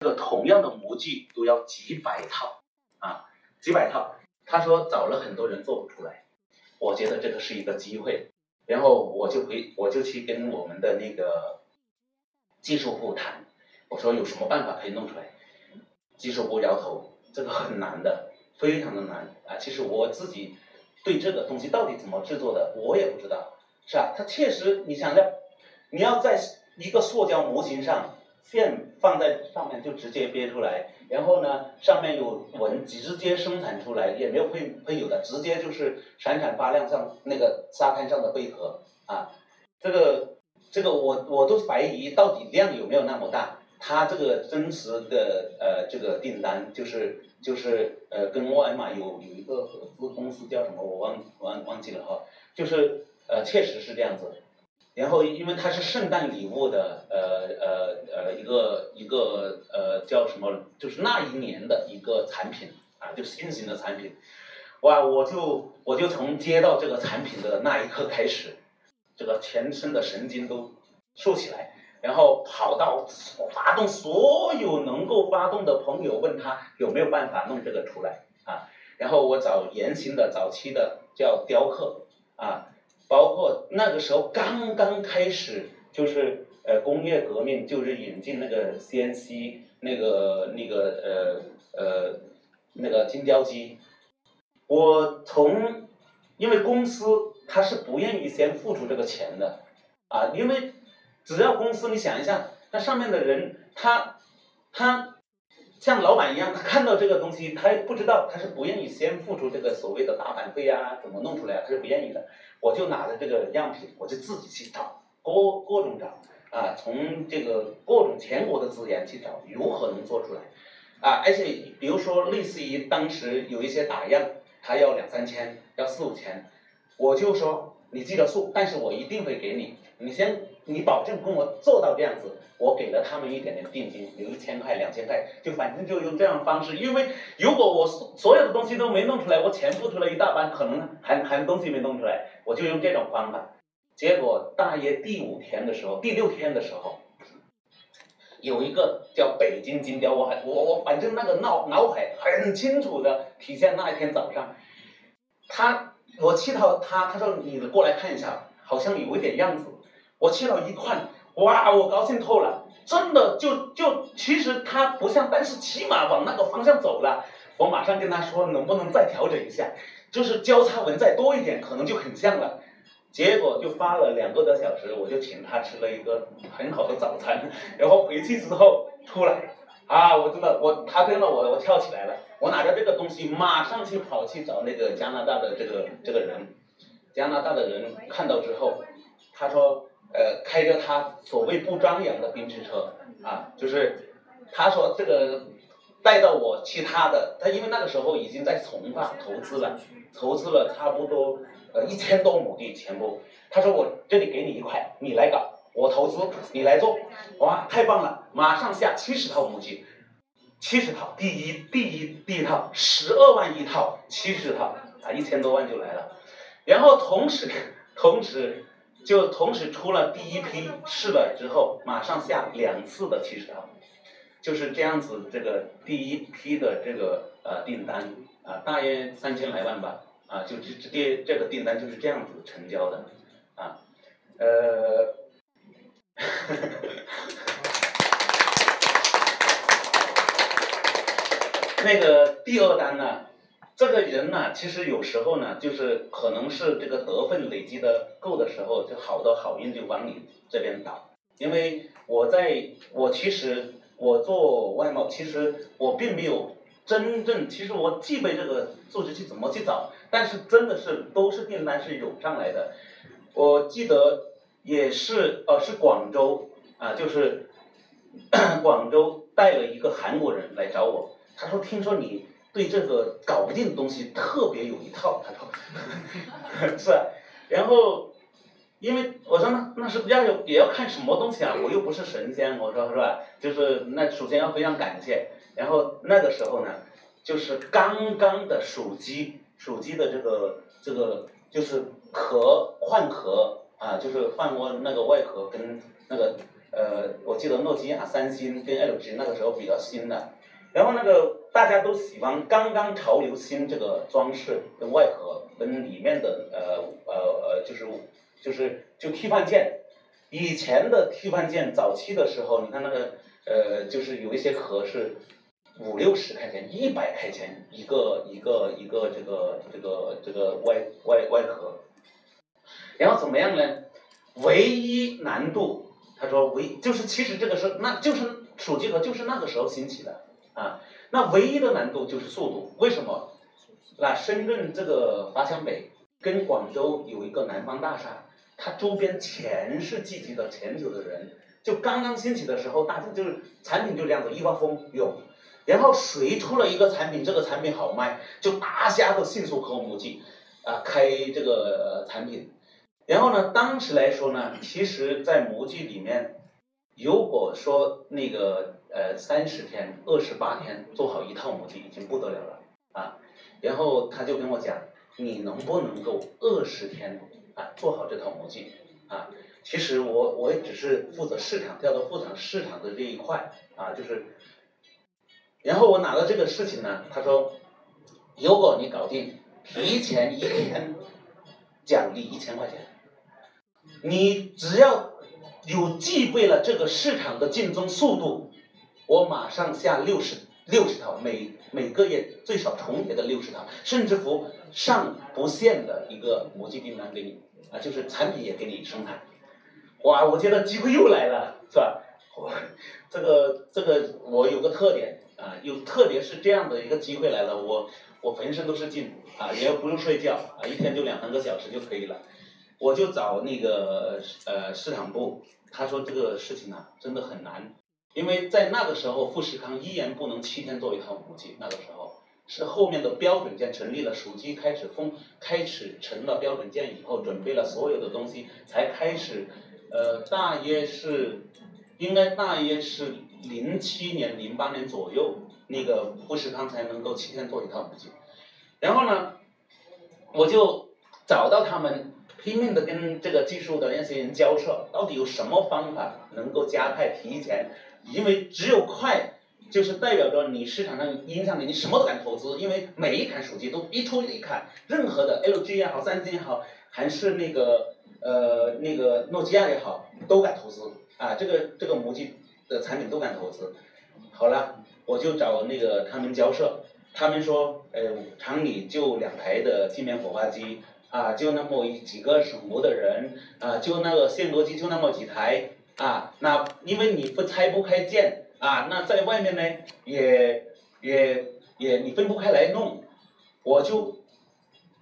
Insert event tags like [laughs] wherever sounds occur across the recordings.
这个同样的模具都要几百套啊，几百套。他说找了很多人做不出来，我觉得这个是一个机会，然后我就回我就去跟我们的那个技术部谈，我说有什么办法可以弄出来？技术部摇头，这个很难的，非常的难啊。其实我自己对这个东西到底怎么制作的，我也不知道，是吧？它确实，你想要，你要在一个塑胶模型上。线放在上面就直接憋出来，然后呢，上面有纹，直接生产出来，也没有配配有的，直接就是闪闪发亮，像那个沙滩上的贝壳啊。这个这个我我都怀疑到底量有没有那么大。他这个真实的呃这个订单就是就是呃跟沃尔玛有有一个合资公司叫什么我忘忘忘记了哈，就是呃确实是这样子。然后，因为它是圣诞礼物的，呃呃呃，一个一个呃叫什么，就是那一年的一个产品啊，就新型的产品，哇，我就我就从接到这个产品的那一刻开始，这个全身的神经都竖起来，然后跑到发动所有能够发动的朋友，问他有没有办法弄这个出来啊，然后我找原型的早期的叫雕刻啊。包括那个时候刚刚开始，就是呃工业革命，就是引进那个 CNC 那个那个呃呃那个精雕机。我从因为公司他是不愿意先付出这个钱的啊，因为只要公司你想一下，那上面的人他他。像老板一样，他看到这个东西，他不知道，他是不愿意先付出这个所谓的打版费啊，怎么弄出来，他是不愿意的。我就拿着这个样品，我就自己去找，各各种找啊，从这个各种全国的资源去找，如何能做出来啊？而且比如说，类似于当时有一些打样，他要两三千，要四五千，我就说你记得数，但是我一定会给你，你先。你保证跟我做到这样子，我给了他们一点点定金，有一千块、两千块，就反正就用这样的方式。因为如果我所所有的东西都没弄出来，我钱付出了一大半，可能还还东西没弄出来，我就用这种方法。结果大约第五天的时候，第六天的时候，有一个叫北京金雕，我还我我反正那个脑脑海很清楚的体现那一天早上，他我去到他，他说你过来看一下，好像有一点样子。我去了一看，哇，我高兴透了，真的就就其实它不像，但是起码往那个方向走了。我马上跟他说，能不能再调整一下，就是交叉纹再多一点，可能就很像了。结果就发了两个多小时，我就请他吃了一个很好的早餐，然后回去之后出来，啊，我真的我他跟了我，我跳起来了，我拿着这个东西马上去跑去找那个加拿大的这个这个人，加拿大的人看到之后，他说。呃，开着他所谓不张扬的宾驰车啊，就是他说这个带到我其他的，他因为那个时候已经在从化投资了，投资了差不多呃一千多亩地全部，他说我这里给你一块，你来搞，我投资你来做，哇，太棒了，马上下七十套母鸡，七十套，第一第一第一套十二万一套，七十套啊一千多万就来了，然后同时同时。就同时出了第一批试了之后，马上下两次的七十套，就是这样子。这个第一批的这个呃订单啊，大约三千来万吧，啊，就这这这个订单就是这样子成交的，啊，呃，[laughs] 那个第二单呢？这个人呢，其实有时候呢，就是可能是这个得分累积的够的时候，就好多好运就往你这边倒。因为我在，我其实我做外贸，其实我并没有真正，其实我具备这个素质去怎么去找，但是真的是都是订单是涌上来的。我记得也是，呃，是广州啊，就是 [coughs] 广州带了一个韩国人来找我，他说听说你。对这个搞不定的东西特别有一套，他 [laughs] 说是，然后因为我说那那是要有也要看什么东西啊，我又不是神仙，我说是吧？就是那首先要非常感谢，然后那个时候呢，就是刚刚的手机手机的这个这个就是壳换壳啊，就是换过那个外壳跟那个呃，我记得诺基亚、三星跟 LG 那个时候比较新的，然后那个大家都喜欢刚刚潮流新这个装饰跟外壳跟里面的呃呃呃就是就是就替换件，以前的替换件早期的时候，你看那个呃就是有一些壳是。五六十块钱，一百块钱一个一个一个这个这个这个外外外壳，然后怎么样呢？唯一难度，他说唯就是其实这个是那就是手机壳就是那个时候兴起的啊，那唯一的难度就是速度，为什么？那深圳这个华强北跟广州有一个南方大厦，它周边全是聚集的全球的人，就刚刚兴起的时候，大家就是产品就这样子一窝蜂涌。然后谁出了一个产品，这个产品好卖，就大家都迅速和母鸡啊开这个产品。然后呢，当时来说呢，其实，在模具里面，如果说那个呃三十天、二十八天做好一套模具已经不得了了啊。然后他就跟我讲，你能不能够二十天啊做好这套模具啊？其实我我也只是负责市场调到副厂市场的这一块啊，就是。然后我拿到这个事情呢，他说，如果你搞定，提前一天奖励一千块钱，你只要有具备了这个市场的竞争速度，我马上下六十六十套，每每个月最少重叠的六十套，甚至乎上不限的一个模具订单给你，啊，就是产品也给你生产，哇，我觉得机会又来了，是吧？我这个这个我有个特点。啊，有特别是这样的一个机会来了，我我浑身都是劲啊，也不用睡觉啊，一天就两三个小时就可以了。我就找那个呃市场部，他说这个事情呢真的很难，因为在那个时候富士康依然不能七天做一套五 G，那个时候是后面的标准件成立了，手机开始封开始成了标准件以后，准备了所有的东西才开始，呃，大约是应该大约是。零七年、零八年左右，那个富士康才能够七天做一套母机，然后呢，我就找到他们，拼命的跟这个技术的那些人交涉，到底有什么方法能够加快提前？因为只有快，就是代表着你市场上影响力，你什么都敢投资，因为每一款手机都一出一看，任何的 LG 也好、三星也好，还是那个呃那个诺基亚也好，都敢投资啊，这个这个模具。的产品都敢投资，好了，我就找那个他们交涉，他们说，呃，厂里就两台的镜面火花机，啊，就那么一几个省模的人，啊，就那个线逻机就那么几台，啊，那因为你不拆不开件，啊，那在外面呢，也也也你分不开来弄，我就，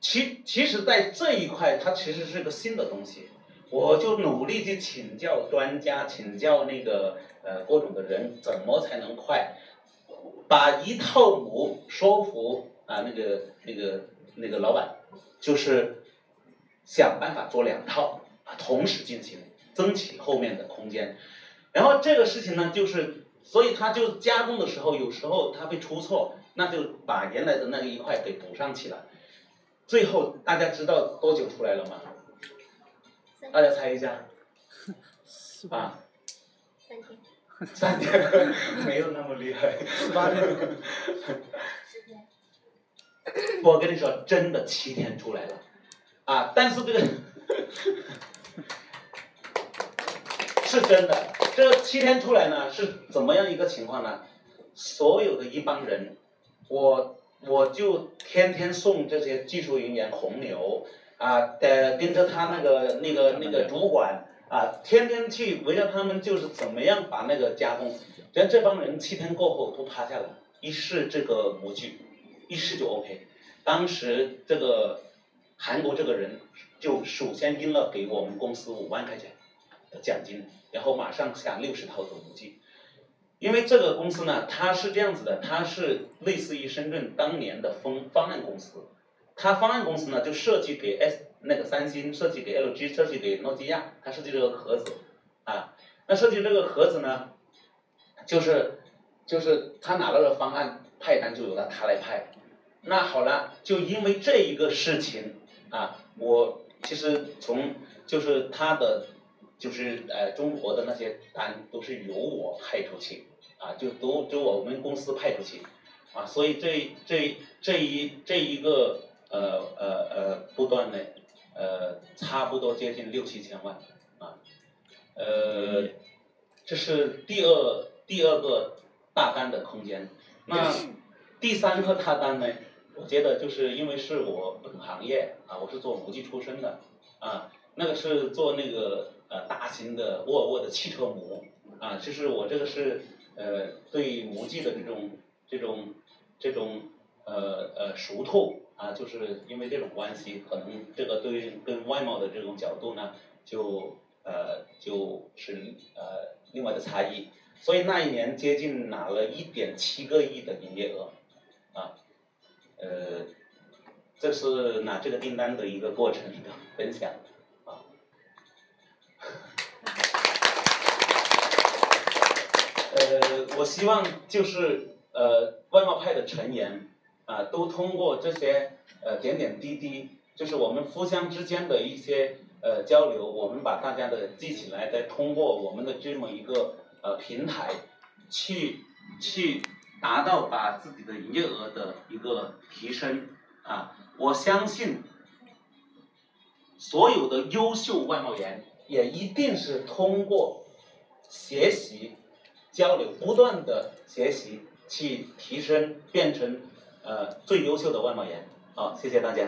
其其实，在这一块，它其实是个新的东西。我就努力去请教专家，请教那个呃各种的人，怎么才能快，把一套模说服啊那个那个那个老板，就是想办法做两套啊同时进行，争取后面的空间。然后这个事情呢，就是所以他就加工的时候，有时候他会出错，那就把原来的那一块给补上去了。最后大家知道多久出来了吗？大家猜一下，啊，三天，三天。[laughs] 没有那么厉害，八天，我跟你说，真的七天出来了，啊，但是这个 [laughs] 是真的，这七天出来呢是怎么样一个情况呢？所有的一帮人，我我就天天送这些技术人员红牛。啊，得跟着他那个那个那个主管啊，天天去围绕他们，就是怎么样把那个加工。然后这帮人七天过后都趴下了，一试这个模具，一试就 OK。当时这个韩国这个人就首先应了给我们公司五万块钱的奖金，然后马上下六十套的模具。因为这个公司呢，它是这样子的，它是类似于深圳当年的方方案公司。他方案公司呢，就设计给 S 那个三星，设计给 LG，设计给诺基亚，他设计这个盒子，啊，那设计这个盒子呢，就是就是他拿到了方案，派单就由他他来派。那好了，就因为这一个事情啊，我其实从就是他的就是呃中国的那些单都是由我派出去，啊，就都就我们公司派出去，啊，所以这这这一这一个呃呃呃不断呢，呃差不多接近六七千万，啊，呃，这是第二第二个大单的空间，那第三个大单呢？我觉得就是因为是我本行业啊，我是做模具出身的啊，那个是做那个呃大型的沃尔沃的汽车模啊，就是我这个是呃对模具的这种这种这种呃呃熟透啊，就是因为这种关系，可能这个对跟外贸的这种角度呢，就呃就是呃另外的差异，所以那一年接近拿了一点七个亿的营业额。呃，这是拿这个订单的一个过程的分享啊。呃，我希望就是呃外贸派的成员啊，都通过这些呃点点滴滴，就是我们互相之间的一些呃交流，我们把大家的记起来，再通过我们的这么一个呃平台去去。达到把自己的营业额的一个提升啊！我相信所有的优秀外贸员也一定是通过学习、交流、不断的学习去提升，变成呃最优秀的外贸员。好，谢谢大家。